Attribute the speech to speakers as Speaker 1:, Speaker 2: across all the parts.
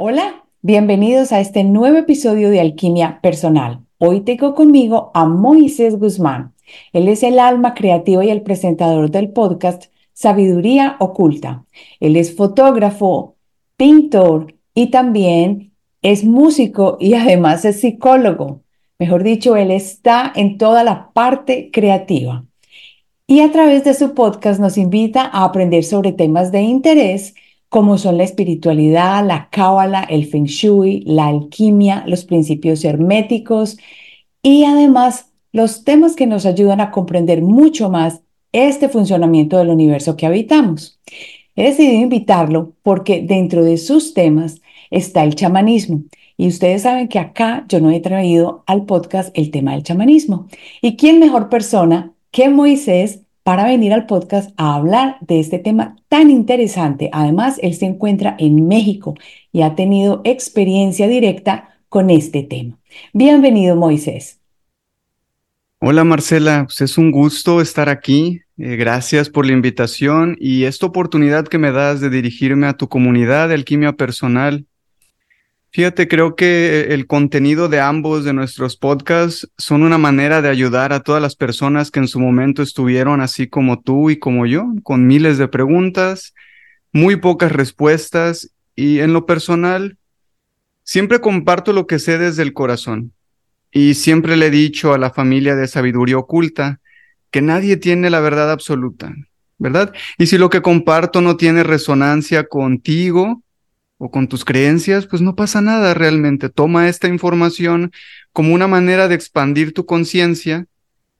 Speaker 1: Hola, bienvenidos a este nuevo episodio de Alquimia Personal. Hoy tengo conmigo a Moisés Guzmán. Él es el alma creativa y el presentador del podcast Sabiduría Oculta. Él es fotógrafo, pintor y también es músico y además es psicólogo. Mejor dicho, él está en toda la parte creativa. Y a través de su podcast nos invita a aprender sobre temas de interés como son la espiritualidad, la cábala, el feng shui, la alquimia, los principios herméticos y además los temas que nos ayudan a comprender mucho más este funcionamiento del universo que habitamos. He decidido invitarlo porque dentro de sus temas está el chamanismo. Y ustedes saben que acá yo no he traído al podcast el tema del chamanismo. ¿Y quién mejor persona que Moisés para venir al podcast a hablar de este tema tan interesante. Además, él se encuentra en México y ha tenido experiencia directa con este tema. Bienvenido, Moisés.
Speaker 2: Hola, Marcela. Pues es un gusto estar aquí. Eh, gracias por la invitación y esta oportunidad que me das de dirigirme a tu comunidad de alquimia personal Fíjate, creo que el contenido de ambos de nuestros podcasts son una manera de ayudar a todas las personas que en su momento estuvieron así como tú y como yo, con miles de preguntas, muy pocas respuestas y en lo personal, siempre comparto lo que sé desde el corazón y siempre le he dicho a la familia de sabiduría oculta que nadie tiene la verdad absoluta, ¿verdad? Y si lo que comparto no tiene resonancia contigo, o con tus creencias, pues no pasa nada realmente. Toma esta información como una manera de expandir tu conciencia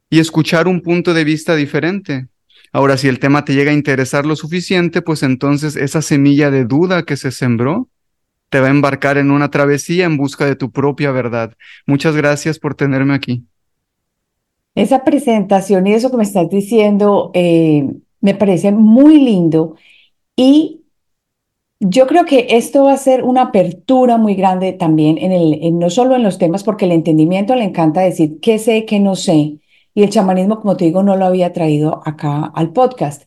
Speaker 2: y escuchar un punto de vista diferente. Ahora, si el tema te llega a interesar lo suficiente, pues entonces esa semilla de duda que se sembró te va a embarcar en una travesía en busca de tu propia verdad. Muchas gracias por tenerme aquí.
Speaker 1: Esa presentación y eso que me estás diciendo eh, me parece muy lindo y yo creo que esto va a ser una apertura muy grande también en el, no solo en los temas, porque el entendimiento le encanta decir qué sé, qué no sé. Y el chamanismo, como te digo, no lo había traído acá al podcast.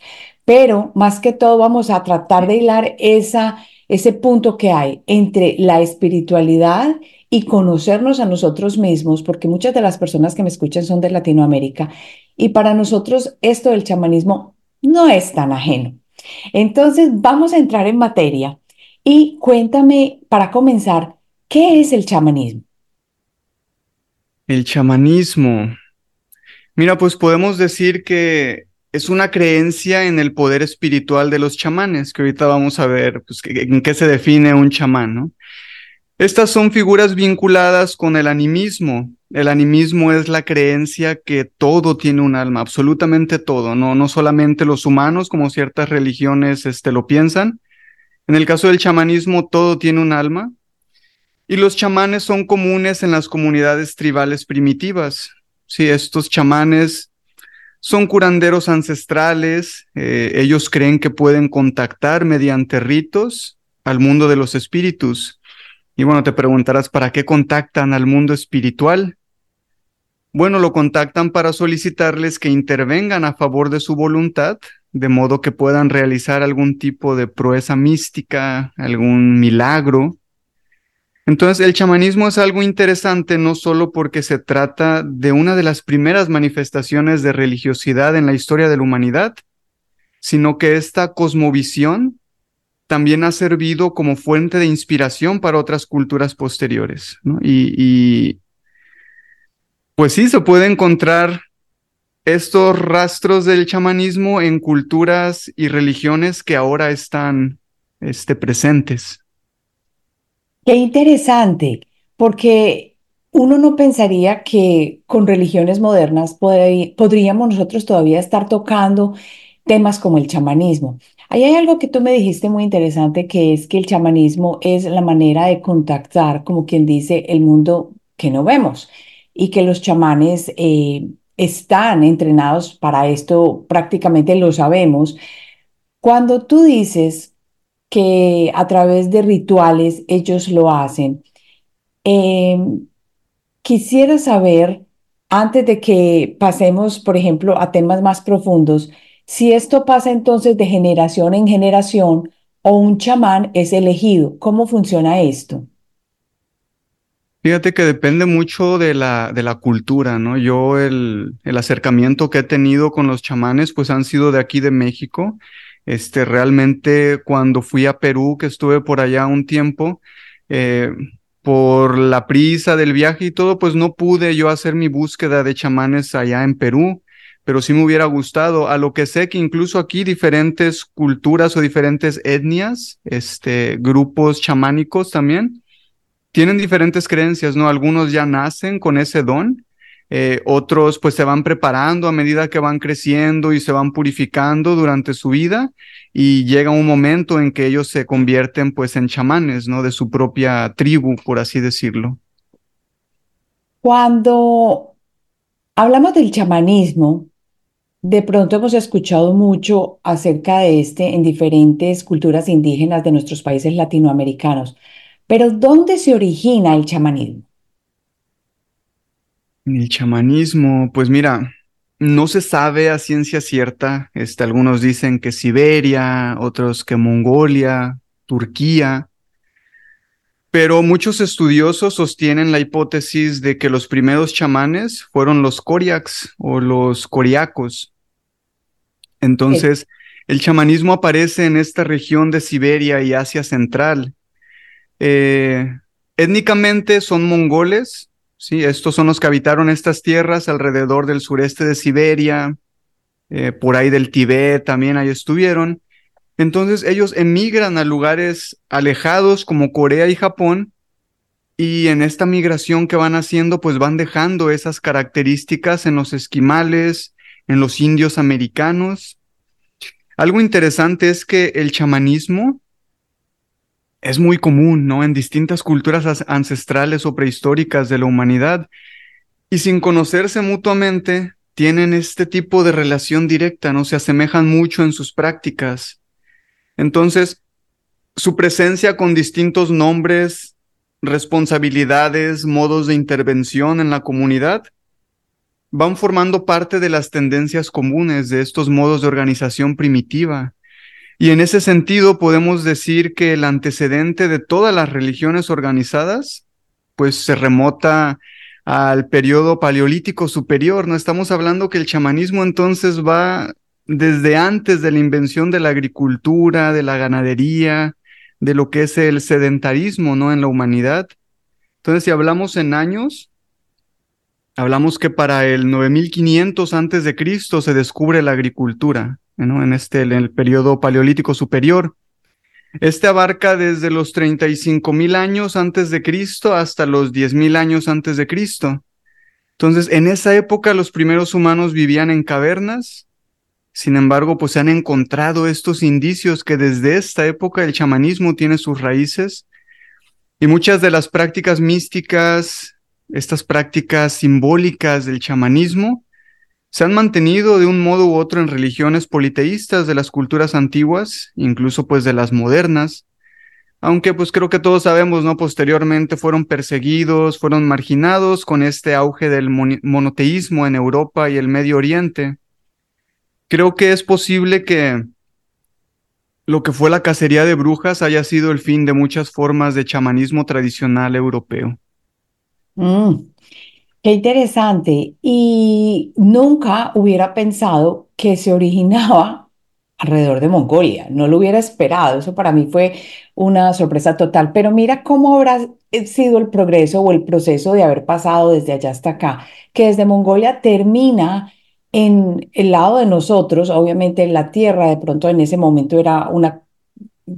Speaker 1: Pero más que todo vamos a tratar de hilar esa, ese punto que hay entre la espiritualidad y conocernos a nosotros mismos, porque muchas de las personas que me escuchan son de Latinoamérica. Y para nosotros esto del chamanismo no es tan ajeno. Entonces, vamos a entrar en materia y cuéntame, para comenzar, ¿qué es el chamanismo?
Speaker 2: El chamanismo. Mira, pues podemos decir que es una creencia en el poder espiritual de los chamanes, que ahorita vamos a ver pues, en qué se define un chamán, ¿no? Estas son figuras vinculadas con el animismo. El animismo es la creencia que todo tiene un alma, absolutamente todo, no, no solamente los humanos, como ciertas religiones este, lo piensan. En el caso del chamanismo, todo tiene un alma. Y los chamanes son comunes en las comunidades tribales primitivas. Sí, estos chamanes son curanderos ancestrales, eh, ellos creen que pueden contactar mediante ritos al mundo de los espíritus. Y bueno, te preguntarás, ¿para qué contactan al mundo espiritual? Bueno, lo contactan para solicitarles que intervengan a favor de su voluntad, de modo que puedan realizar algún tipo de proeza mística, algún milagro. Entonces, el chamanismo es algo interesante no solo porque se trata de una de las primeras manifestaciones de religiosidad en la historia de la humanidad, sino que esta cosmovisión también ha servido como fuente de inspiración para otras culturas posteriores. Y, pues sí, se puede encontrar estos rastros del chamanismo en culturas y religiones que ahora están este, presentes.
Speaker 1: Qué interesante, porque uno no pensaría que con religiones modernas podríamos nosotros todavía estar tocando temas como el chamanismo. Ahí hay algo que tú me dijiste muy interesante, que es que el chamanismo es la manera de contactar, como quien dice, el mundo que no vemos y que los chamanes eh, están entrenados para esto, prácticamente lo sabemos. Cuando tú dices que a través de rituales ellos lo hacen, em, quisiera saber, antes de que pasemos, por ejemplo, a temas más profundos, si esto pasa entonces de generación en generación o un chamán es elegido? ¿Cómo funciona esto?
Speaker 2: Fíjate que depende mucho de la, de la cultura, ¿no? Yo el, el acercamiento que he tenido con los chamanes, pues han sido de aquí de México. Este, realmente cuando fui a Perú, que estuve por allá un tiempo, eh, por la prisa del viaje y todo, pues no pude yo hacer mi búsqueda de chamanes allá en Perú, pero sí me hubiera gustado. A lo que sé que incluso aquí diferentes culturas o diferentes etnias, este, grupos chamánicos también, tienen diferentes creencias, ¿no? Algunos ya nacen con ese don, eh, otros pues se van preparando a medida que van creciendo y se van purificando durante su vida y llega un momento en que ellos se convierten pues en chamanes, ¿no? De su propia tribu, por así decirlo.
Speaker 1: Cuando hablamos del chamanismo, de pronto hemos escuchado mucho acerca de este en diferentes culturas indígenas de nuestros países latinoamericanos. Pero ¿dónde se origina el chamanismo?
Speaker 2: El chamanismo, pues mira, no se sabe a ciencia cierta. Este, algunos dicen que Siberia, otros que Mongolia, Turquía. Pero muchos estudiosos sostienen la hipótesis de que los primeros chamanes fueron los Koryaks o los coriacos. Entonces, el chamanismo aparece en esta región de Siberia y Asia Central eh, étnicamente son mongoles, ¿sí? Estos son los que habitaron estas tierras alrededor del sureste de Siberia, eh, por ahí del Tibet también ahí estuvieron. Entonces ellos emigran a lugares alejados como Corea y Japón y en esta migración que van haciendo pues van dejando esas características en los esquimales, en los indios americanos. Algo interesante es que el chamanismo es muy común, ¿no? En distintas culturas ancestrales o prehistóricas de la humanidad. Y sin conocerse mutuamente, tienen este tipo de relación directa, ¿no? Se asemejan mucho en sus prácticas. Entonces, su presencia con distintos nombres, responsabilidades, modos de intervención en la comunidad, van formando parte de las tendencias comunes de estos modos de organización primitiva y en ese sentido podemos decir que el antecedente de todas las religiones organizadas, pues se remota al periodo paleolítico superior. No estamos hablando que el chamanismo entonces va desde antes de la invención de la agricultura, de la ganadería, de lo que es el sedentarismo, ¿no? En la humanidad. Entonces, si hablamos en años, hablamos que para el 9500 antes de Cristo se descubre la agricultura en, este, en el periodo paleolítico superior. Este abarca desde los 35 mil años antes de Cristo hasta los 10 mil años antes de Cristo. Entonces, en esa época los primeros humanos vivían en cavernas. Sin embargo, pues se han encontrado estos indicios que desde esta época el chamanismo tiene sus raíces y muchas de las prácticas místicas, estas prácticas simbólicas del chamanismo, se han mantenido de un modo u otro en religiones politeístas de las culturas antiguas, incluso pues de las modernas, aunque pues creo que todos sabemos, ¿no? Posteriormente fueron perseguidos, fueron marginados con este auge del monoteísmo en Europa y el Medio Oriente. Creo que es posible que lo que fue la cacería de brujas haya sido el fin de muchas formas de chamanismo tradicional europeo.
Speaker 1: Mm, Qué interesante. Y nunca hubiera pensado que se originaba alrededor de Mongolia. No lo hubiera esperado. Eso para mí fue una sorpresa total. Pero mira cómo habrá sido el progreso o el proceso de haber pasado desde allá hasta acá, que desde Mongolia termina en el lado de nosotros, obviamente en la tierra, de pronto en ese momento era una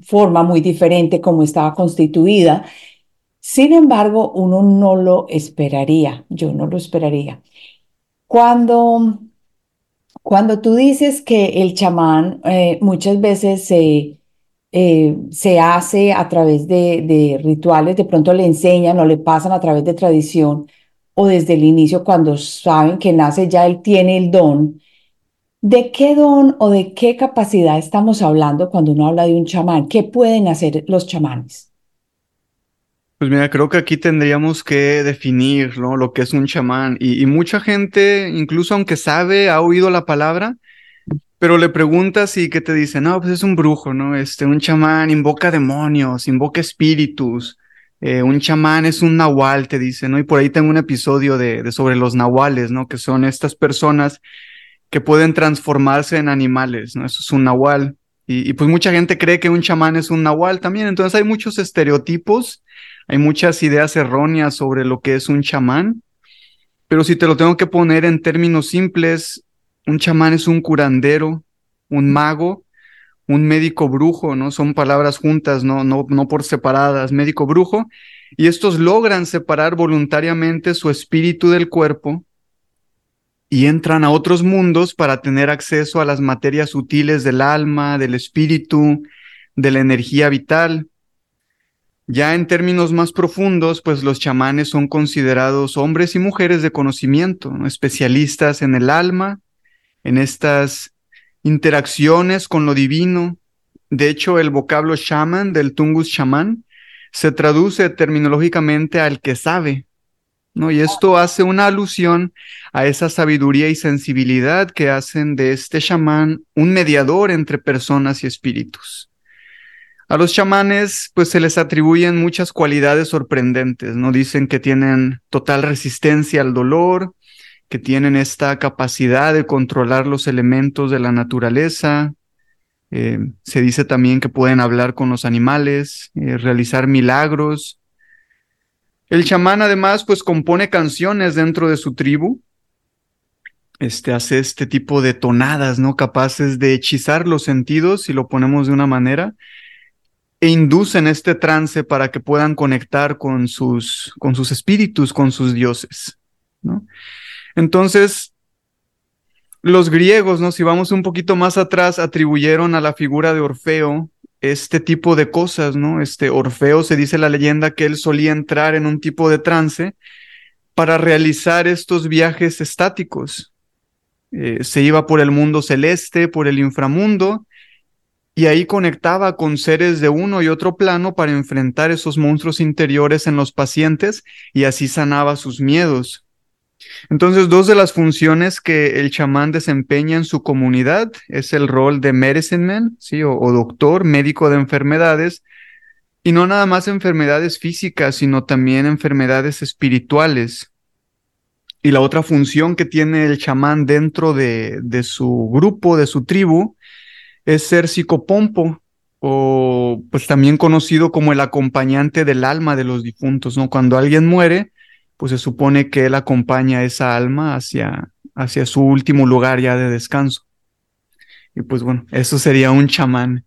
Speaker 1: forma muy diferente como estaba constituida sin embargo, uno no lo esperaría, yo no lo esperaría. Cuando, cuando tú dices que el chamán eh, muchas veces se, eh, se hace a través de, de rituales, de pronto le enseñan o le pasan a través de tradición o desde el inicio cuando saben que nace ya él tiene el don, ¿De qué don o de qué capacidad estamos hablando cuando uno habla de un chamán? ¿Qué pueden hacer los chamanes?
Speaker 2: Pues mira, creo que aquí tendríamos que definir ¿no? lo que es un chamán y, mucha gente, incluso aunque sabe, ha oído la palabra, pero le preguntas y que te dice, no, pues es un brujo, ¿no? Este, un chamán invoca demonios, invoca espíritus, eh, un chamán es un nahual, te dice, ¿no? Y por ahí tengo un episodio de, sobre los nahuales, ¿no? Que son estas personas que pueden transformarse en animales, ¿no? Eso es un nahual. Y, y, pues mucha gente cree que un chamán es un nahual también. Entonces hay muchos estereotipos, hay muchas ideas erróneas sobre lo que es un chamán. Pero si te lo tengo que poner en términos simples, un chamán es un curandero, un mago, un médico brujo, ¿no? Son palabras juntas, no, no, no por separadas, médico brujo. Y estos logran separar voluntariamente su espíritu del cuerpo y entran a otros mundos para tener acceso a las materias sutiles del alma, del espíritu, de la energía vital. Ya en términos más profundos, pues los chamanes son considerados hombres y mujeres de conocimiento, especialistas en el alma, en estas interacciones con lo divino. De hecho, el vocablo shaman del tungus shaman se traduce terminológicamente al que sabe, ¿no? Y esto hace una alusión a esa sabiduría y sensibilidad que hacen de este chamán un mediador entre personas y espíritus. A los chamanes, pues se les atribuyen muchas cualidades sorprendentes, ¿no? Dicen que tienen total resistencia al dolor, que tienen esta capacidad de controlar los elementos de la naturaleza. Eh, se dice también que pueden hablar con los animales, eh, realizar milagros, el chamán además pues compone canciones dentro de su tribu. Este hace este tipo de tonadas, ¿no? Capaces de hechizar los sentidos, si lo ponemos de una manera, e inducen este trance para que puedan conectar con sus, con sus espíritus, con sus dioses, ¿no? Entonces, los griegos, ¿no? Si vamos un poquito más atrás, atribuyeron a la figura de Orfeo este tipo de cosas, ¿no? Este Orfeo se dice la leyenda que él solía entrar en un tipo de trance para realizar estos viajes estáticos. Eh, se iba por el mundo celeste, por el inframundo, y ahí conectaba con seres de uno y otro plano para enfrentar esos monstruos interiores en los pacientes y así sanaba sus miedos. Entonces, dos de las funciones que el chamán desempeña en su comunidad es el rol de medicine man, ¿sí? o, doctor, médico de enfermedades, y no nada más enfermedades físicas, sino también enfermedades espirituales. Y la otra función que tiene el chamán dentro de, su grupo, de su tribu, es ser psicopompo, o pues también conocido como el acompañante del alma de los difuntos, ¿no? Cuando alguien muere, pues se supone que él acompaña a esa alma hacia, hacia su último lugar ya de descanso. Y pues bueno, eso sería un chamán.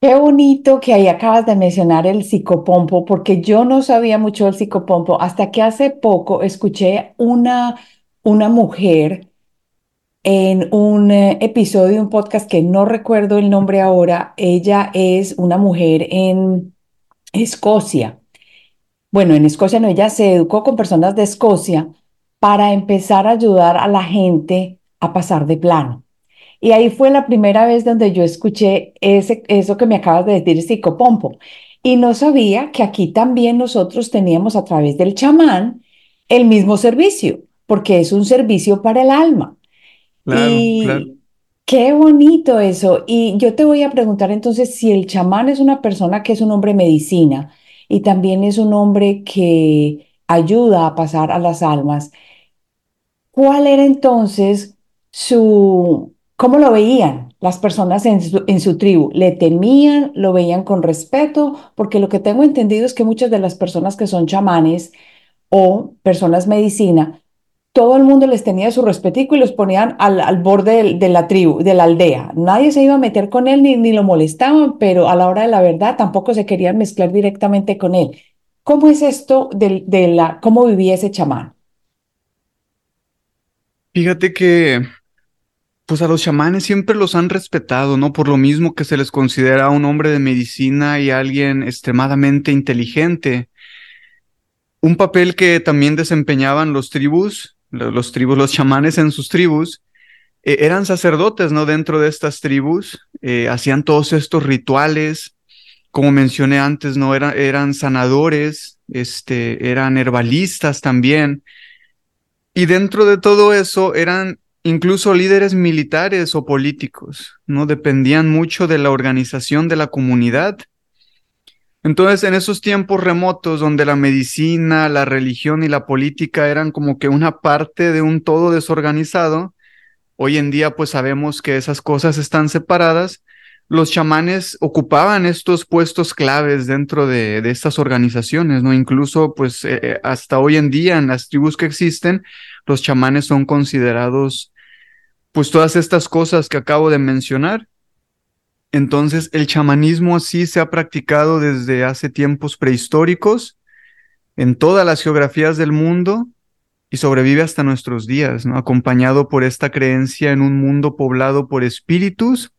Speaker 1: Qué bonito que ahí acabas de mencionar el psicopompo, porque yo no sabía mucho del psicopompo hasta que hace poco escuché una, una mujer en un eh, episodio de un podcast que no recuerdo el nombre ahora. Ella es una mujer en Escocia bueno, en Escocia no, ella se educó con personas de Escocia para empezar a ayudar a la gente a pasar de plano. Y ahí fue la primera vez donde yo escuché ese, eso que me acabas de decir, psicopompo. Y no sabía que aquí también nosotros teníamos a través del chamán el mismo servicio, porque es un servicio para el alma. y qué bonito eso. Y yo te voy a preguntar entonces si el chamán es una persona que es un hombre medicina, y también es un hombre que ayuda a pasar a las almas. ¿Cuál era entonces su, cómo lo veían las personas en su, en su tribu? ¿Le temían? ¿Lo veían con respeto? Porque lo que tengo entendido es que muchas de las personas que son chamanes o personas medicina todo el mundo les tenía su respetico y los ponían al, borde de, la tribu, de la aldea. Nadie se iba a meter con él ni, ni lo molestaban, pero a la hora de la verdad tampoco se querían mezclar directamente con él. ¿Cómo es esto de, de la, cómo vivía ese chamán?
Speaker 2: Fíjate que, pues a los chamanes siempre los han respetado, ¿no? Por lo mismo que se les considera un hombre de medicina y alguien extremadamente inteligente. Un papel que también desempeñaban los tribus los tribus, los chamanes en sus tribus, eh, eran sacerdotes, ¿no? Dentro de estas tribus, eh, hacían todos estos rituales, como mencioné antes, ¿no? Eran, sanadores, este, eran herbalistas también. Y dentro de todo eso eran incluso líderes militares o políticos, ¿no? Dependían mucho de la organización de la comunidad. Entonces, en esos tiempos remotos donde la medicina, la religión y la política eran como que una parte de un todo desorganizado, hoy en día pues sabemos que esas cosas están separadas. Los chamanes ocupaban estos puestos claves dentro de, estas organizaciones, ¿no? Incluso pues eh, eh, hasta hoy en día en las tribus que existen, los chamanes son considerados pues todas estas cosas que acabo de mencionar. Entonces, el chamanismo sí se ha practicado desde hace tiempos prehistóricos en todas las geografías del mundo y sobrevive hasta nuestros días, ¿no? acompañado por esta creencia en un mundo poblado por espíritus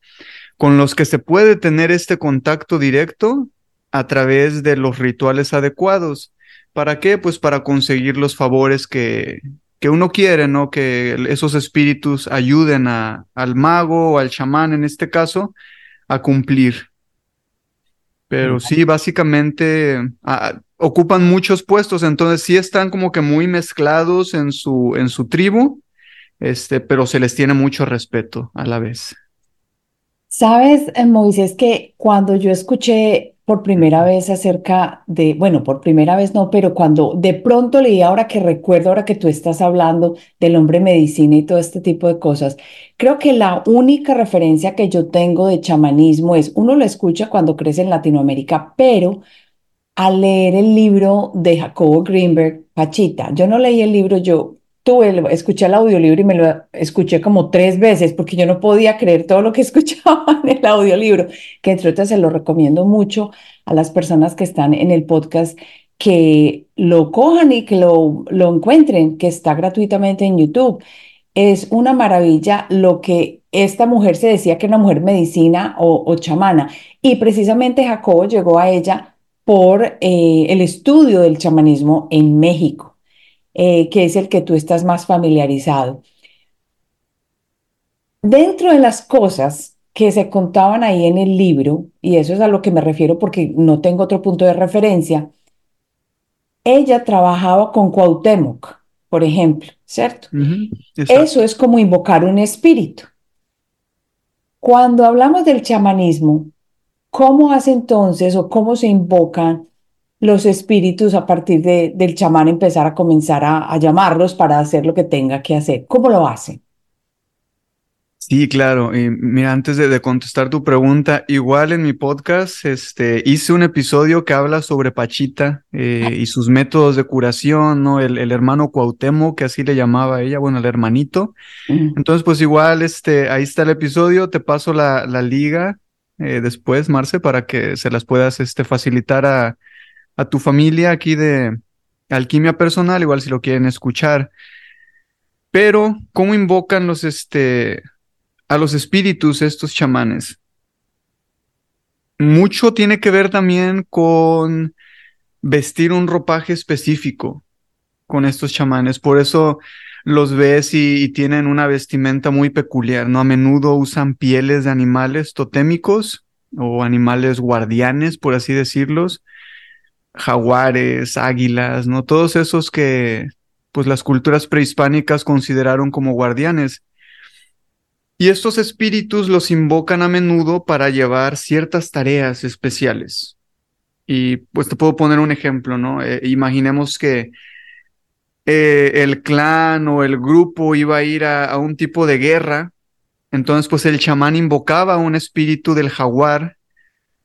Speaker 2: con los que se puede tener este contacto directo a través de los rituales adecuados. ¿Para qué? Pues para conseguir los favores que, que uno quiere, ¿no? Que esos espíritus ayuden a, al mago o al chamán en este caso a cumplir. Pero sí, básicamente ocupan muchos puestos, entonces sí están como que muy mezclados en su, en su tribu, este, pero se les tiene mucho respeto a la vez.
Speaker 1: Sabes, eh, Moisés, que cuando yo escuché por primera vez acerca de, bueno, por primera vez no, pero cuando de pronto leí, ahora que recuerdo, ahora que tú estás hablando del hombre medicina y todo este tipo de cosas, creo que la única referencia que yo tengo de chamanismo es, uno lo escucha cuando crece en Latinoamérica, pero al leer el libro de Jacobo Greenberg, Pachita, yo no leí el libro, yo tuve, escuché el audiolibro y me lo escuché como tres veces porque yo no podía creer todo lo que escuchaba en el audiolibro, que entre otras se lo recomiendo mucho a las personas que están en el podcast que lo cojan y que lo, lo encuentren, que está gratuitamente en YouTube. Es una maravilla lo que esta mujer se decía que era una mujer medicina o, chamana. Y precisamente Jacobo llegó a ella por eh, el estudio del chamanismo en México. Eh, que es el que tú estás más familiarizado. Dentro de las cosas que se contaban ahí en el libro, y eso es a lo que me refiero porque no tengo otro punto de referencia, ella trabajaba con Cuauhtémoc, por ejemplo, ¿cierto? eso es como invocar un espíritu. Cuando hablamos del chamanismo, ¿cómo hace entonces o cómo se invocan los espíritus a partir de, del chamán empezar a comenzar a, llamarlos para hacer lo que tenga que hacer. ¿Cómo lo hace?
Speaker 2: Sí, claro. Y mira, antes de, contestar tu pregunta, igual en mi podcast este, hice un episodio que habla sobre Pachita eh, y sus métodos de curación, ¿no? El, el, hermano Cuauhtémoc, que así le llamaba ella, bueno, el hermanito. Mm. Entonces, pues igual, este, ahí está el episodio, te paso la, la liga eh, después, Marce, para que se las puedas este, facilitar a, a tu familia aquí de alquimia personal, igual si lo quieren escuchar. Pero, ¿cómo invocan los, este, a los espíritus estos chamanes? Mucho tiene que ver también con vestir un ropaje específico con estos chamanes. Por eso los ves y, tienen una vestimenta muy peculiar, ¿no? A menudo usan pieles de animales totémicos o animales guardianes, por así decirlos jaguares, águilas, ¿no? Todos esos que pues las culturas prehispánicas consideraron como guardianes. Y estos espíritus los invocan a menudo para llevar ciertas tareas especiales. Y pues te puedo poner un ejemplo, ¿no? Eh, imaginemos que eh, el clan o el grupo iba a ir a, a un tipo de guerra, entonces pues el chamán invocaba a un espíritu del jaguar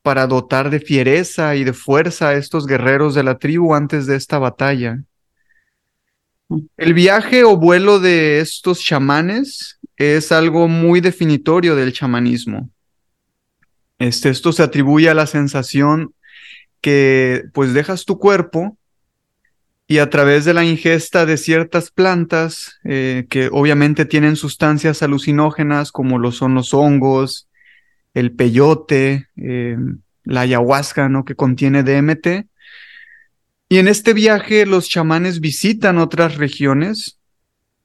Speaker 2: para dotar de fiereza y de fuerza a estos guerreros de la tribu antes de esta batalla. El viaje o vuelo de estos chamanes es algo muy definitorio del chamanismo. Este, esto se atribuye a la sensación que pues dejas tu cuerpo y a través de la ingesta de ciertas plantas eh, que obviamente tienen sustancias alucinógenas como lo son los hongos, el peyote, eh, la ayahuasca, ¿no? Que contiene DMT. Y en este viaje los chamanes visitan otras regiones.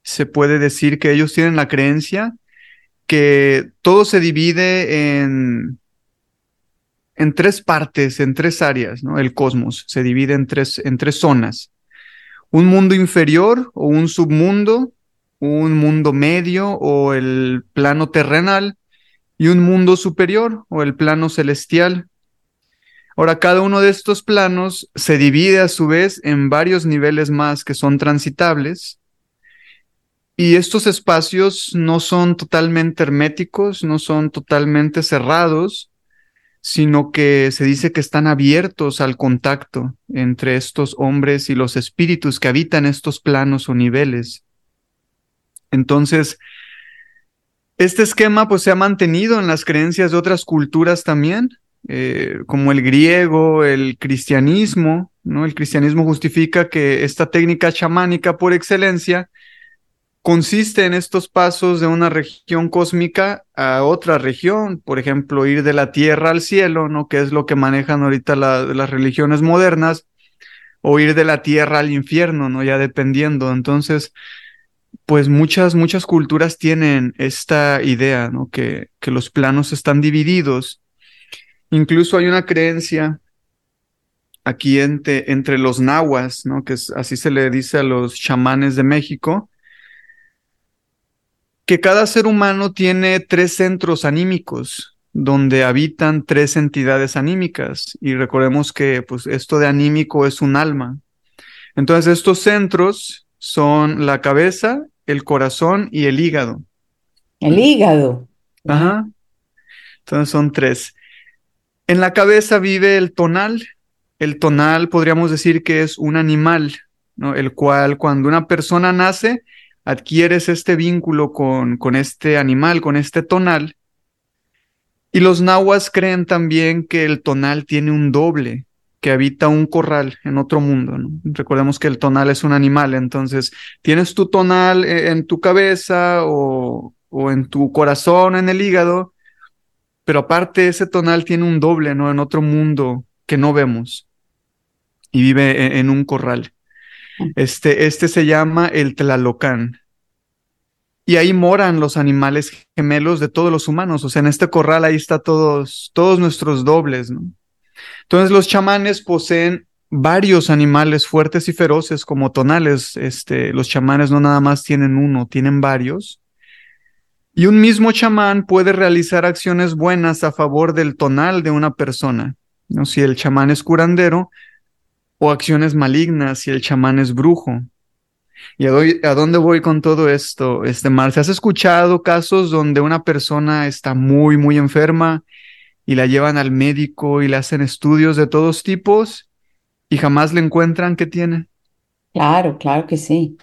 Speaker 2: Se puede decir que ellos tienen la creencia que todo se divide en, en tres partes, en tres áreas, ¿no? El cosmos se divide en tres, en tres zonas. Un mundo inferior o un submundo, un mundo medio o el plano terrenal y un mundo superior o el plano celestial. Ahora, cada uno de estos planos se divide a su vez en varios niveles más que son transitables. Y estos espacios no son totalmente herméticos, no son totalmente cerrados, sino que se dice que están abiertos al contacto entre estos hombres y los espíritus que habitan estos planos o niveles. Entonces, este esquema pues se ha mantenido en las creencias de otras culturas también, eh, como el griego, el cristianismo, ¿no? El cristianismo justifica que esta técnica chamánica por excelencia consiste en estos pasos de una región cósmica a otra región, por ejemplo, ir de la tierra al cielo, ¿no? Que es lo que manejan ahorita las religiones modernas, o ir de la tierra al infierno, ¿no? Ya dependiendo. Entonces, pues muchas, muchas culturas tienen esta idea, ¿no? Que, que los planos están divididos. Incluso hay una creencia aquí entre, entre los nahuas, ¿no? Que así se le dice a los chamanes de México, que cada ser humano tiene tres centros anímicos donde habitan tres entidades anímicas. Y recordemos que pues, esto de anímico es un alma. Entonces estos centros son la cabeza, el corazón y el hígado.
Speaker 1: El hígado.
Speaker 2: Ajá. Entonces son tres. En la cabeza vive el tonal. El tonal podríamos decir que es un animal, ¿no? El cual cuando una persona nace, adquieres este vínculo con, con este animal, con este tonal. Y los nahuas creen también que el tonal tiene un doble, que habita un corral en otro mundo. Recordemos que el tonal es un animal, entonces tienes tu tonal e, en tu cabeza o, o en tu corazón, en el hígado, pero aparte ese tonal tiene un doble, ¿no? En otro mundo que no vemos y vive en, en un corral. Este, este se llama el Tlalocán. Y ahí moran los animales gemelos de todos los humanos. O sea, en este corral ahí está todos, todos nuestros dobles, ¿no? Entonces los chamanes poseen varios animales fuertes y feroces como tonales. Este, los chamanes no nada más tienen uno, tienen varios. Y un mismo chamán puede realizar acciones buenas a favor del tonal de una persona. ¿no? Si el chamán es curandero, o acciones malignas si el chamán es brujo. ¿Y a, dónde voy con todo esto, este Marce? ¿Has escuchado casos donde una persona está muy, muy enferma y la llevan al médico y le hacen estudios de todos tipos y jamás le encuentran qué tiene?
Speaker 1: Claro, claro que sí.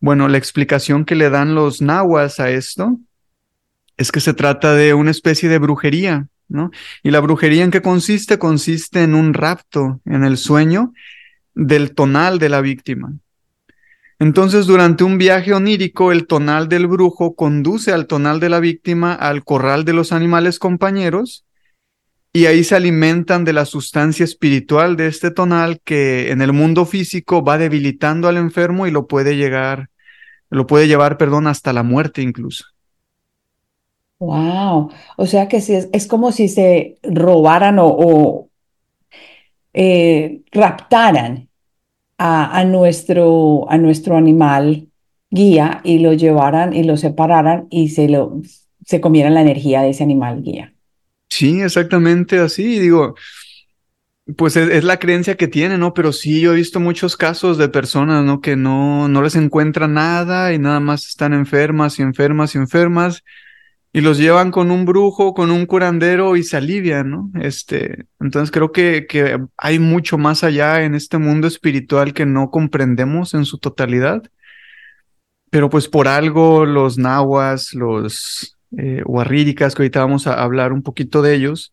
Speaker 2: Bueno, la explicación que le dan los nahuas a esto es que se trata de una especie de brujería, ¿no? Y la brujería en qué consiste? Consiste en un rapto, en el sueño del tonal de la víctima. Entonces, durante un viaje onírico, el tonal del brujo conduce al tonal de la víctima al corral de los animales compañeros y ahí se alimentan de la sustancia espiritual de este tonal que en el mundo físico va debilitando al enfermo y lo puede llegar, lo puede llevar, perdón, hasta la muerte incluso.
Speaker 1: Wow, o sea que es, es como si se robaran o, eh, raptaran a, nuestro, a nuestro animal guía y lo llevaran y lo separaran y se, lo, se comieran la energía de ese animal guía.
Speaker 2: Sí, exactamente así. Digo, pues es, la creencia que tiene, ¿no? Pero sí, yo he visto muchos casos de personas, ¿no? Que no, no les encuentra nada y nada más están enfermas y enfermas y enfermas y los llevan con un brujo, con un curandero y se alivian, ¿no? Este, entonces creo que, que hay mucho más allá en este mundo espiritual que no comprendemos en su totalidad. Pero pues por algo los nahuas, los eh, que ahorita vamos a hablar un poquito de ellos,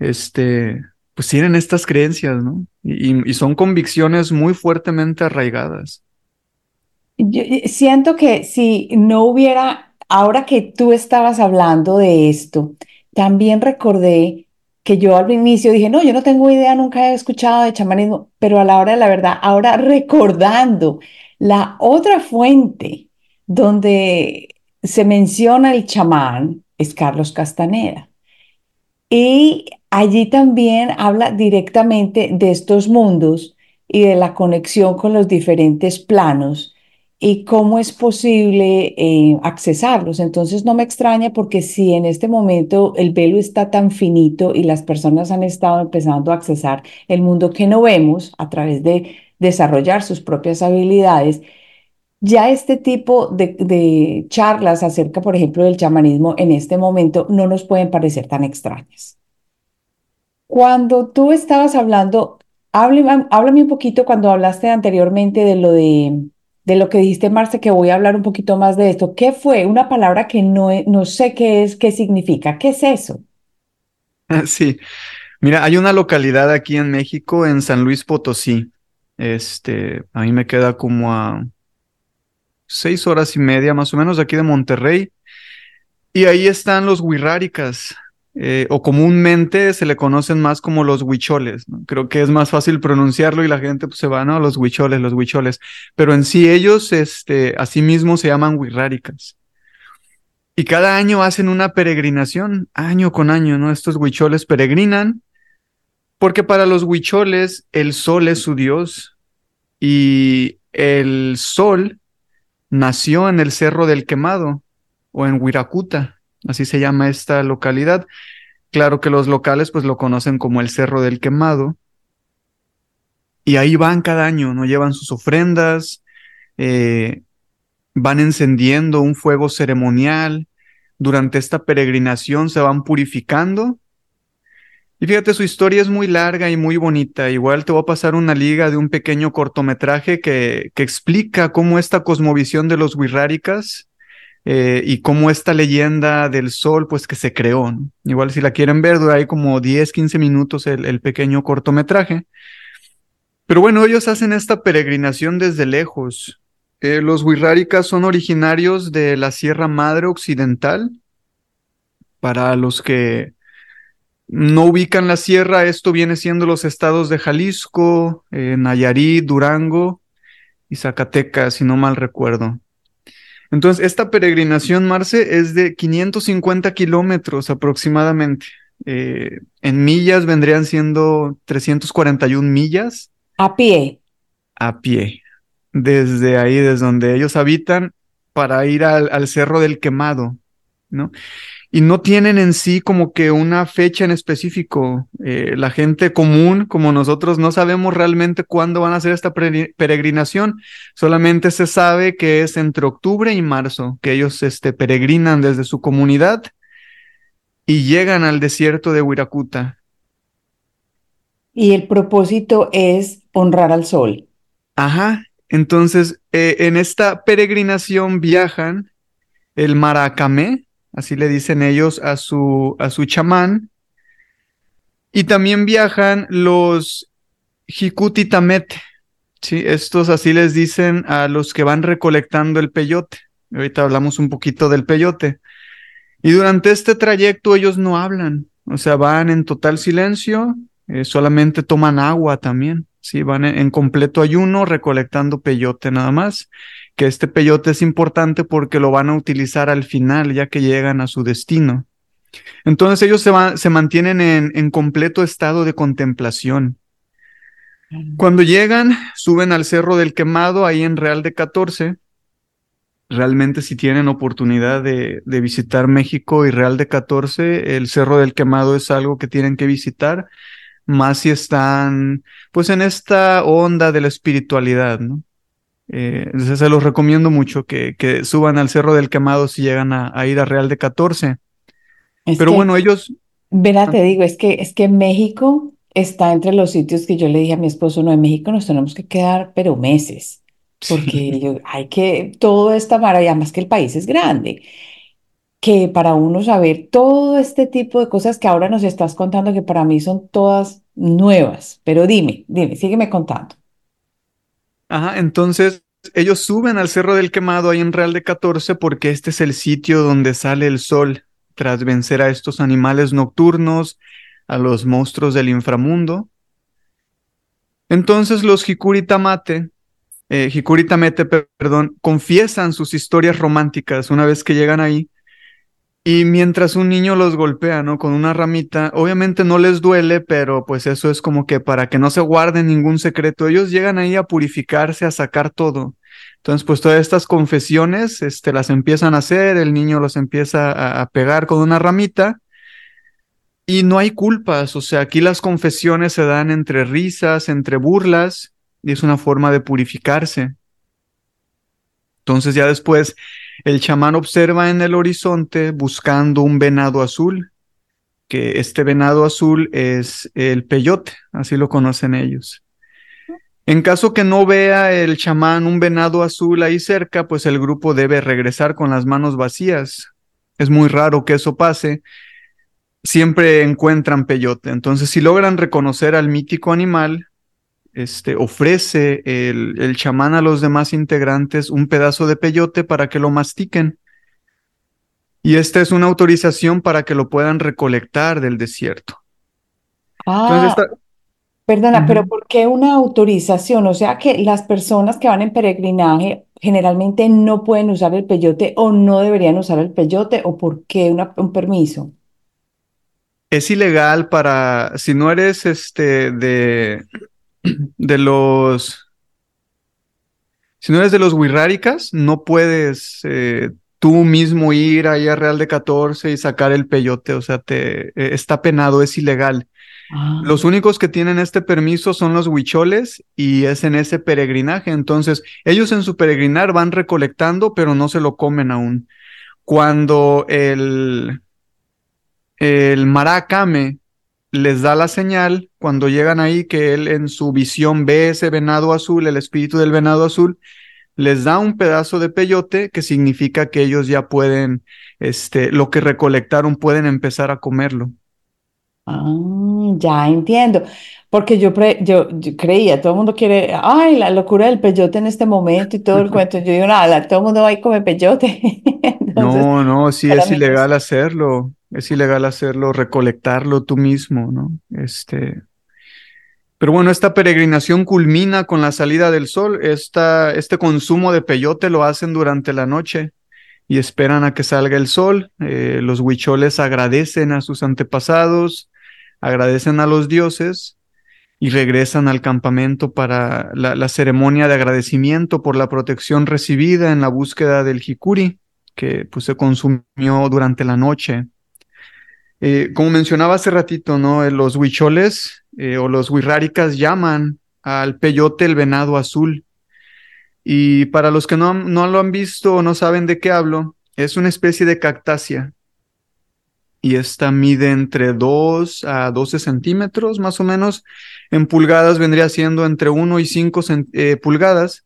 Speaker 2: este, pues tienen estas creencias, ¿no? Y, y son convicciones muy fuertemente arraigadas.
Speaker 1: Yo siento que si no hubiera Ahora que tú estabas hablando de esto, también recordé que yo al inicio dije, no, yo no tengo idea, nunca he escuchado de chamanismo, pero a la hora de la verdad, ahora recordando la otra fuente donde se menciona el chamán es Carlos Castaneda. Y allí también habla directamente de estos mundos y de la conexión con los diferentes planos y cómo es posible eh, accesarlos. Entonces no me extraña porque si en este momento el velo está tan finito y las personas han estado empezando a accesar el mundo que no vemos a través de desarrollar sus propias habilidades, ya este tipo de, de charlas acerca, por ejemplo, del chamanismo en este momento no nos pueden parecer tan extrañas. Cuando tú estabas hablando, háblame, háblame un poquito cuando hablaste anteriormente de lo de de lo que dijiste, Marce, que voy a hablar un poquito más de esto. ¿Qué fue? Una palabra que no, no sé qué es, qué significa. ¿Qué es eso?
Speaker 2: Sí, mira, hay una localidad aquí en México, en San Luis Potosí. Este, a mí me queda como a seis horas y media más o menos aquí de Monterrey. Y ahí están los huirráricas. Eh, o comúnmente se le conocen más como los huicholes. Creo que es más fácil pronunciarlo y la gente pues, se va, ¿no? Los huicholes, los huicholes. Pero en sí ellos, este, a sí mismos se llaman huirráricas. Y cada año hacen una peregrinación, año con año, ¿no? Estos huicholes peregrinan, porque para los huicholes el sol es su dios y el sol nació en el Cerro del Quemado o en Huiracuta, así se llama esta localidad. Claro que los locales pues lo conocen como el Cerro del Quemado. Y ahí van cada año, ¿no? Llevan sus ofrendas, eh, van encendiendo un fuego ceremonial. Durante esta peregrinación se van purificando. Y fíjate, su historia es muy larga y muy bonita. Igual te voy a pasar una liga de un pequeño cortometraje que, que explica cómo esta cosmovisión de los wixárikas eh, y cómo esta leyenda del sol, pues que se creó. Igual si la quieren ver, dura ahí como 10, 15 minutos el, pequeño cortometraje. Pero bueno, ellos hacen esta peregrinación desde lejos. Eh, los Wixárikas son originarios de la Sierra Madre Occidental. Para los que no ubican la sierra, esto viene siendo los estados de Jalisco, eh, Nayarit, Durango y Zacatecas, si no mal recuerdo. Entonces, esta peregrinación, Marce, es de 550 kilómetros aproximadamente. Eh, en millas vendrían siendo 341 millas.
Speaker 1: A pie.
Speaker 2: A pie. Desde ahí, desde donde ellos habitan, para ir al, al Cerro del Quemado, ¿no? Y no tienen en sí como que una fecha en específico. Eh, la gente común, como nosotros, no sabemos realmente cuándo van a hacer esta peregrinación. Solamente se sabe que es entre octubre y marzo, que ellos este, peregrinan desde su comunidad y llegan al desierto de Huiracuta.
Speaker 1: Y el propósito es honrar al sol.
Speaker 2: Ajá. Entonces, eh, en esta peregrinación viajan el Maracamé, así le dicen ellos a su, a su chamán. Y también viajan los Jicutitamete, ¿sí? Estos así les dicen a los que van recolectando el peyote. Ahorita hablamos un poquito del peyote. Y durante este trayecto ellos no hablan, o sea, van en total silencio, eh, solamente toman agua también, ¿sí? Van en completo ayuno recolectando peyote nada más que este peyote es importante porque lo van a utilizar al final, ya que llegan a su destino. Entonces ellos se, se mantienen en, en completo estado de contemplación. Cuando llegan, suben al Cerro del Quemado, ahí en Real de 14. Realmente si tienen oportunidad de, de, visitar México y Real de 14, el Cerro del Quemado es algo que tienen que visitar, más si están pues en esta onda de la espiritualidad, ¿no? Eh, se los recomiendo mucho que, que, suban al Cerro del Quemado si llegan a, ir a Real de 14. Pero bueno, ellos...
Speaker 1: Verá, te digo, es que, es que México está entre los sitios que yo le dije a mi esposo, no, en México nos tenemos que quedar, pero meses, porque yo, hay que, todo esta maravilla, más que el país es grande, que para uno saber todo este tipo de cosas que ahora nos estás contando, que para mí son todas nuevas, pero dime, dime, sígueme contando.
Speaker 2: Ajá, entonces ellos suben al Cerro del Quemado ahí en Real de 14 porque este es el sitio donde sale el sol tras vencer a estos animales nocturnos, a los monstruos del inframundo. Entonces los Hikuritamate, eh, Hikuritamete, perdón, confiesan sus historias románticas una vez que llegan ahí Y mientras un niño los golpea, ¿no? Con una ramita, obviamente no les duele, pero pues eso es como que para que no se guarden ningún secreto, ellos llegan ahí a purificarse, a sacar todo. Entonces, pues todas estas confesiones, este, las empiezan a hacer, el niño los empieza a, a pegar con una ramita y no hay culpas, o sea, aquí las confesiones se dan entre risas, entre burlas, y es una forma de purificarse. Entonces ya después el chamán observa en el horizonte buscando un venado azul, que este venado azul es el peyote, así lo conocen ellos. En caso que no vea el chamán un venado azul ahí cerca, pues el grupo debe regresar con las manos vacías. Es muy raro que eso pase. Siempre encuentran peyote. Entonces, si logran reconocer al mítico animal, este, ofrece el, el chamán a los demás integrantes un pedazo de peyote para que lo mastiquen. Y esta es una autorización para que lo puedan recolectar del desierto.
Speaker 1: Ah, perdona, pero ¿por qué una autorización? O sea que las personas que van en peregrinaje generalmente no pueden usar el peyote o no deberían usar el peyote o por qué un permiso.
Speaker 2: Es ilegal para, si no eres este de, de los... Si no eres de los Wirráricas, no puedes eh, tú mismo ir ahí a Real de 14 y sacar el peyote, o sea, te eh, está penado, es ilegal.
Speaker 1: Ah,
Speaker 2: Los únicos que tienen este permiso son los huicholes y es en ese peregrinaje. Entonces, ellos en su peregrinar van recolectando, pero no se lo comen aún. Cuando el, el maracame les da la señal, cuando llegan ahí, que él en su visión ve ese venado azul, el espíritu del venado azul, les da un pedazo de peyote que significa que ellos ya pueden, este, lo que recolectaron, pueden empezar a comerlo.
Speaker 1: ah, ya entiendo. Porque yo, pre- yo, yo creía, todo el mundo quiere, ay, la locura del peyote en este momento y todo el cuento. Yo digo, nada, todo el mundo va y come peyote. Entonces,
Speaker 2: No, no, sí es- ilegal hacerlo, es ilegal hacerlo, recolectarlo tú mismo, ¿no? Este, pero bueno, esta peregrinación culmina con la salida del sol. Esta, este consumo de peyote lo hacen durante la noche y esperan a que salga el sol. Eh, los huicholes agradecen a sus antepasados, agradecen a los dioses y regresan al campamento para la, la ceremonia de agradecimiento por la protección recibida en la búsqueda del jicuri, que pues se consumió durante la noche. Eh, como mencionaba hace ratito, ¿no? Eh, Los huicholes eh, o los huirráricas llaman al peyote el venado azul. Y para los que no, no lo han visto o no saben de qué hablo, es una especie de cactácea. Y esta mide entre 2 a 12 centímetros, más o menos. En pulgadas vendría siendo entre 1 y 5 cen- eh, pulgadas.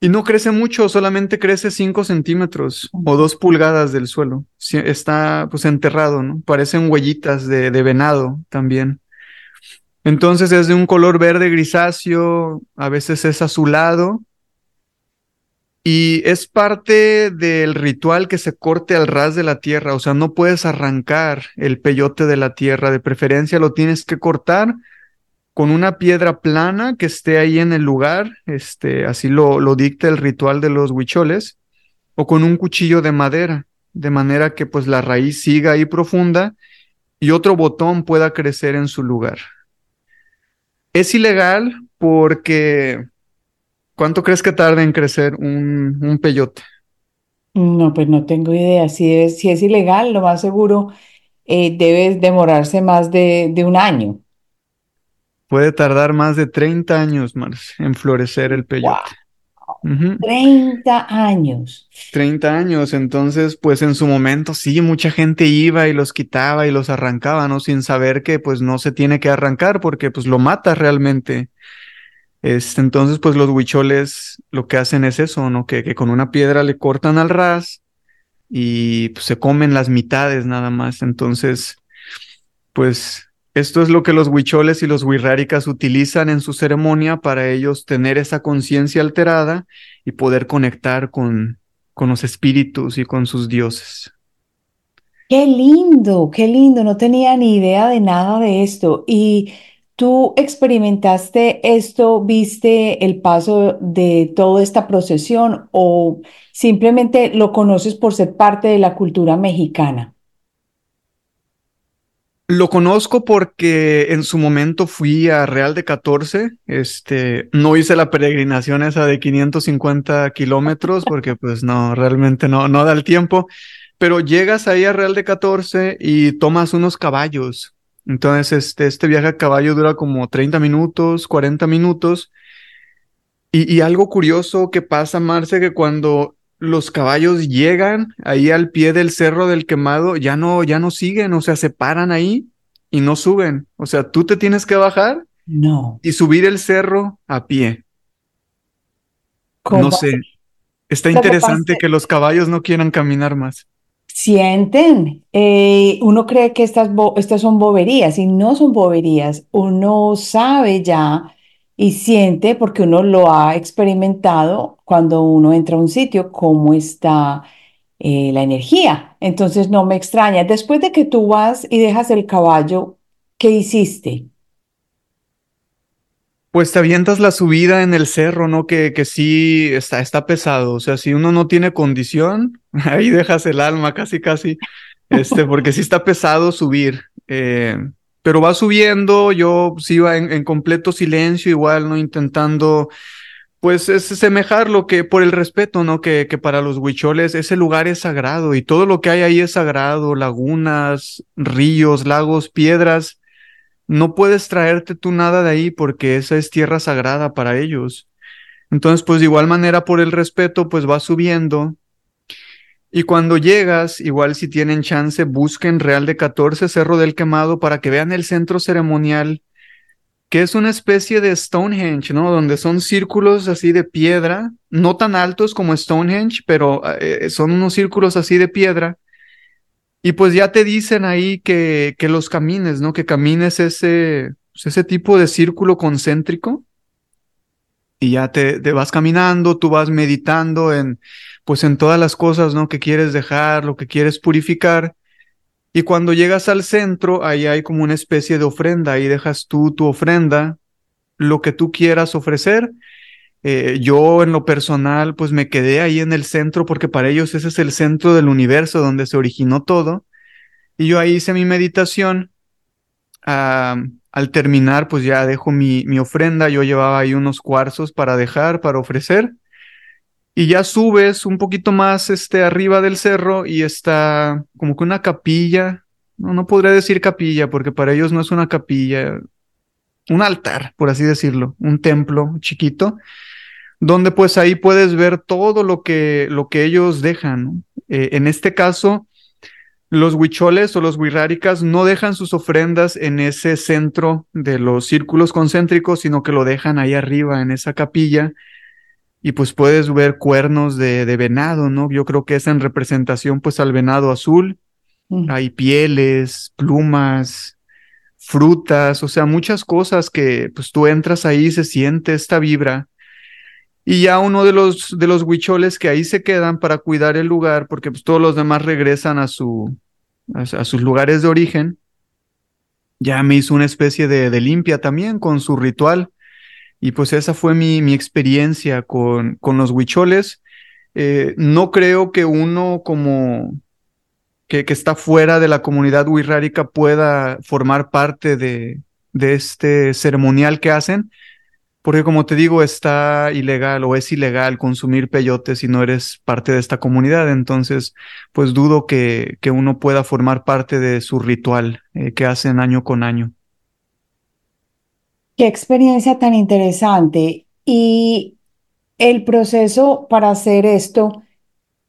Speaker 2: Y no crece mucho, solamente crece 5 centímetros o 2 pulgadas del suelo. Está pues enterrado, ¿no? Parecen huellitas de, de venado también. Entonces es de un color verde grisáceo, a veces es azulado y es parte del ritual que se corte al ras de la tierra, o sea, no puedes arrancar el peyote de la tierra, de preferencia lo tienes que cortar con una piedra plana que esté ahí en el lugar, este, así lo, lo dicta el ritual de los huicholes, o con un cuchillo de madera, de manera que pues la raíz siga ahí profunda y otro botón pueda crecer en su lugar. Es ilegal porque ¿cuánto crees que tarda en crecer un, un peyote?
Speaker 1: No, pues no tengo idea. Si es, si es ilegal, lo más seguro eh, debe demorarse más de, de un año.
Speaker 2: Puede tardar más de 30 años, Marce, en florecer el
Speaker 1: ¡Wow!
Speaker 2: peyote. Ujú.
Speaker 1: 30 años.
Speaker 2: 30 años, entonces pues en su momento sí, mucha gente iba y los quitaba y los arrancaba, ¿no? Sin saber que pues no se tiene que arrancar porque pues lo mata realmente. Este, entonces pues los huicholes lo que hacen es eso, ¿no? Que, que con una piedra le cortan al ras y pues, se comen las mitades nada más. Entonces pues esto es lo que los huicholes y los huirráricas utilizan en su ceremonia para ellos tener esa conciencia alterada y poder conectar con, con los espíritus y con sus dioses.
Speaker 1: Qué lindo, qué lindo. No tenía ni idea de nada de esto. Y ¿Tú experimentaste esto, viste el paso de toda esta procesión o simplemente lo conoces por ser parte de la cultura mexicana?
Speaker 2: Lo conozco porque en su momento fui a Real de 14, este, no hice la peregrinación esa de 550 kilómetros porque pues no, realmente no, no da el tiempo, pero llegas ahí a Real de 14 y tomas unos caballos. Entonces, este, este viaje a caballo dura como 30 minutos, 40 minutos. Y, y algo curioso que pasa, Marce, que cuando los caballos llegan ahí al pie del cerro del quemado, ya no, ya no siguen, o sea, se paran ahí y no suben. O sea, tú te tienes que bajar
Speaker 1: no.
Speaker 2: y subir el cerro a pie. No sé. Está interesante que los caballos no quieran caminar más.
Speaker 1: Sienten. Eh, uno cree que estas, estas son boberías y no son boberías. Uno sabe ya y siente, porque uno lo ha experimentado cuando uno entra a un sitio, cómo está eh, la energía. Entonces no me extraña. Después de que tú vas y dejas el caballo, ¿qué hiciste?
Speaker 2: Pues te avientas la subida en el cerro, ¿no? Que, que sí está, está pesado. O sea, si uno no tiene condición, ahí dejas el alma casi, casi. Este, porque sí está pesado subir. Eh, pero va subiendo, yo sí iba en, completo silencio, igual, ¿no? Intentando, pues, es semejar lo que, por el respeto, ¿no? Que, que para los huicholes ese lugar es sagrado y todo lo que hay ahí es sagrado, lagunas, ríos, lagos, piedras. No puedes traerte tú nada de ahí porque esa es tierra sagrada para ellos. Entonces, pues de igual manera, por el respeto, pues va subiendo y cuando llegas, igual si tienen chance, busquen Real de 14 Cerro del Quemado para que vean el centro ceremonial, que es una especie de Stonehenge, ¿no? Donde son círculos así de piedra, no tan altos como Stonehenge, pero eh, son unos círculos así de piedra. Y pues ya te dicen ahí que, que los camines, ¿no? Que camines ese, pues ese tipo de círculo concéntrico. Y ya te, te vas caminando, tú vas meditando en pues en todas las cosas, ¿no? Que quieres dejar, lo que quieres purificar. Y cuando llegas al centro, ahí hay como una especie de ofrenda, ahí dejas tú tu ofrenda, lo que tú quieras ofrecer. Eh, yo en lo personal, pues me quedé ahí en el centro porque para ellos ese es el centro del universo donde se originó todo. Y yo ahí hice mi meditación. Al terminar, pues ya dejo mi, mi ofrenda. Yo llevaba ahí unos cuarzos para dejar, para ofrecer y ya subes un poquito más este, arriba del cerro y está como que una capilla. No, no podría decir capilla porque para ellos no es una capilla, un altar, por así decirlo, un templo chiquito, donde pues ahí puedes ver todo lo que, lo que ellos dejan. Eh, en este caso, los huicholes o los huiráricas no dejan sus ofrendas en ese centro de los círculos concéntricos, sino que lo dejan ahí arriba en esa capilla y pues puedes ver cuernos de, de, venado, ¿no? Yo creo que es en representación pues al venado azul. Mm. Hay pieles, plumas, frutas, o sea, muchas cosas que pues tú entras ahí y se siente esta vibra. Y ya uno de los, de los huicholes que ahí se quedan para cuidar el lugar, porque pues todos los demás regresan a, su, a, sus lugares de origen, ya me hizo una especie de, de limpia también con su ritual y pues esa fue mi, mi experiencia con, con los huicholes. Eh, no creo que uno como que, que, está fuera de la comunidad wixárika pueda formar parte de, de este ceremonial que hacen, porque como te digo, está ilegal o es ilegal consumir peyote si no eres parte de esta comunidad. Entonces, pues dudo que, que uno pueda formar parte de su ritual eh, que hacen año con año.
Speaker 1: Qué experiencia tan interesante. Y el proceso para hacer esto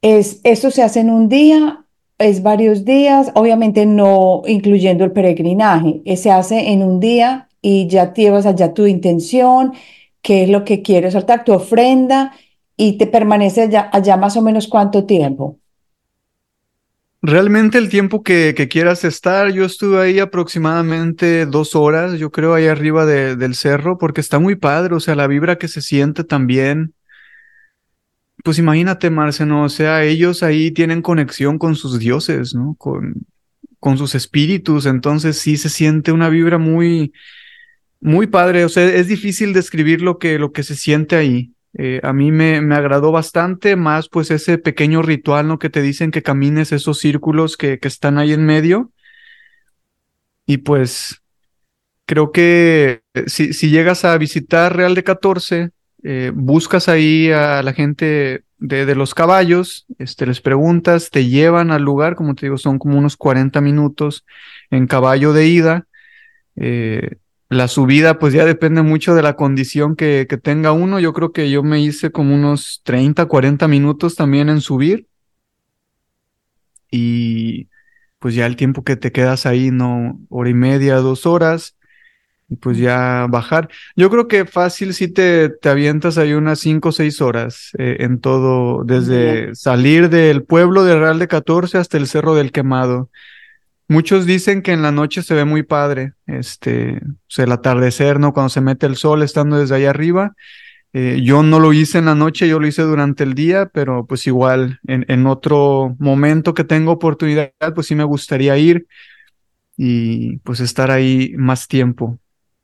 Speaker 1: es, esto se hace en un día, es varios días, obviamente no incluyendo el peregrinaje, eh, se hace en un día y ya llevas allá tu intención, qué es lo que quieres soltar, tu ofrenda y te permanece allá, allá más o menos cuánto tiempo.
Speaker 2: Realmente el tiempo que, que, quieras estar, yo estuve ahí aproximadamente dos horas, yo creo, ahí arriba de, del cerro, porque está muy padre, o sea, la vibra que se siente también. Pues imagínate, Marce, ¿no? O sea, ellos ahí tienen conexión con sus dioses, ¿no? Con, con sus espíritus, entonces sí se siente una vibra muy, Muy padre, o sea, es difícil describir lo que, lo que se siente ahí. Eh, a mí me, me, agradó bastante más pues ese pequeño ritual, ¿no? Que te dicen que camines esos círculos que, que están ahí en medio. Y pues creo que si, si llegas a visitar Real de 14, eh, buscas ahí a la gente de, de, los caballos, este, les preguntas, te llevan al lugar, como te digo, son como unos 40 minutos en caballo de ida. Eh, la subida pues ya depende mucho de la condición que, que, tenga uno. Yo creo que yo me hice como unos 30, 40 minutos también en subir. Y pues ya el tiempo que te quedas ahí, no, hora y media, dos horas y pues ya bajar. Yo creo que fácil si te, te avientas ahí unas cinco o seis horas eh, en todo, desde salir del pueblo de Real de 14 hasta el Cerro del Quemado. Muchos dicen que en la noche se ve muy padre, este, o sea, el atardecer, ¿no? Cuando se mete el sol estando desde allá arriba. Eh, yo no lo hice en la noche, yo lo hice durante el día, pero pues igual en, en otro momento que tengo oportunidad, pues sí me gustaría ir y pues estar ahí más tiempo.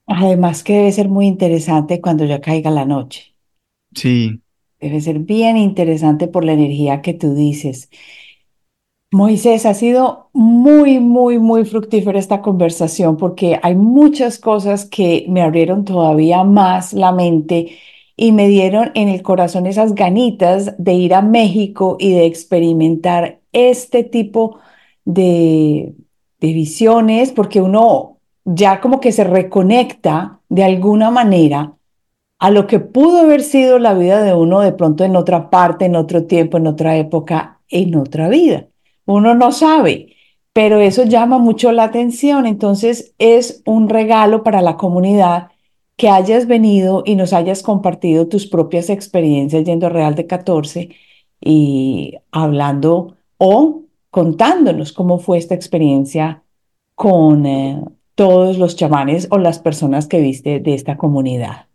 Speaker 1: Además que debe ser muy interesante cuando ya caiga la noche.
Speaker 2: Sí.
Speaker 1: Debe ser bien interesante por la energía que tú dices. Moisés, ha sido muy, muy, muy fructífera esta conversación porque hay muchas cosas que me abrieron todavía más la mente y me dieron en el corazón esas ganitas de ir a México y de experimentar este tipo de, de visiones, porque uno ya como que se reconecta de alguna manera a lo que pudo haber sido la vida de uno de pronto en otra parte, en otro tiempo, en otra época, en otra vida. Uno no sabe, pero eso llama mucho la atención. Entonces es un regalo para la comunidad que hayas venido y nos hayas compartido tus propias experiencias yendo a Real de 14 y hablando o contándonos cómo fue esta experiencia con eh, todos los chamanes o las personas que viste de esta comunidad.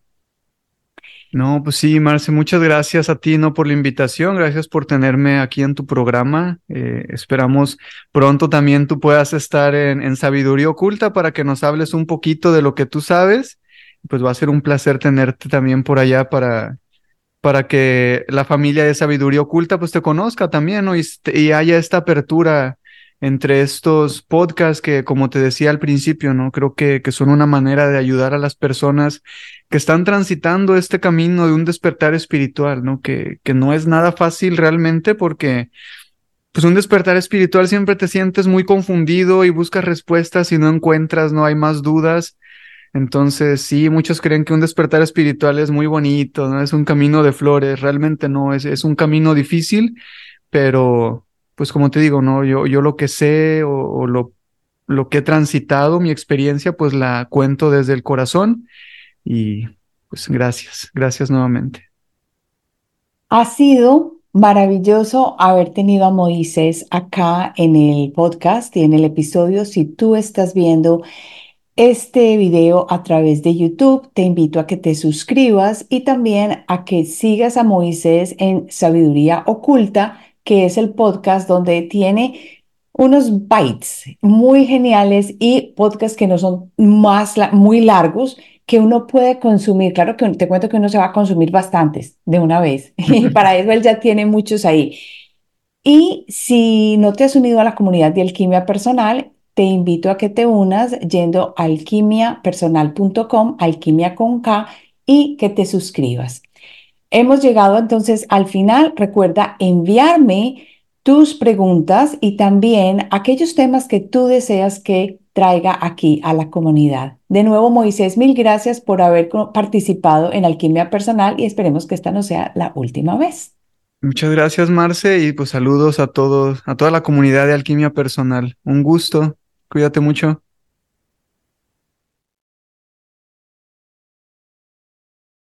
Speaker 2: No, pues sí, Marce, muchas gracias a ti, ¿no? Por la invitación, gracias por tenerme aquí en tu programa. Eh, esperamos pronto también tú puedas estar en, en, Sabiduría Oculta para que nos hables un poquito de lo que tú sabes. Pues va a ser un placer tenerte también por allá para, para que la familia de Sabiduría Oculta pues te conozca también, ¿no? Y, y haya esta apertura entre estos podcasts que, como te decía al principio, ¿no? Creo que, que son una manera de ayudar a las personas que están transitando este camino de un despertar espiritual, ¿no? Que, que no es nada fácil realmente porque, pues un despertar espiritual siempre te sientes muy confundido y buscas respuestas y no encuentras, no hay más dudas. Entonces, sí, muchos creen que un despertar espiritual es muy bonito, ¿no? Es un camino de flores, realmente no, es, es un camino difícil, pero pues como te digo, ¿no? Yo, yo lo que sé o, lo, lo que he transitado, mi experiencia, pues la cuento desde el corazón y pues gracias, gracias nuevamente.
Speaker 1: Ha sido maravilloso haber tenido a Moisés acá en el podcast y en el episodio. Si tú estás viendo este video a través de YouTube, te invito a que te suscribas y también a que sigas a Moisés en Sabiduría Oculta que es el podcast donde tiene unos bytes muy geniales y podcasts que no son más muy largos que uno puede consumir. Claro que te cuento que uno se va a consumir bastantes de una vez y para eso él ya tiene muchos ahí. Y si no te has unido a la comunidad de alquimia personal, te invito a que te unas yendo a alquimiapersonal.com, alquimia con K, y que te suscribas. Hemos llegado entonces al final. Recuerda enviarme tus preguntas y también aquellos temas que tú deseas que traiga aquí a la comunidad. De nuevo, Moisés, mil gracias por haber participado en Alquimia Personal y esperemos que esta no sea la última vez.
Speaker 2: Muchas gracias, Marce, y pues saludos a todos, a toda la comunidad de Alquimia Personal. Un gusto. Cuídate mucho.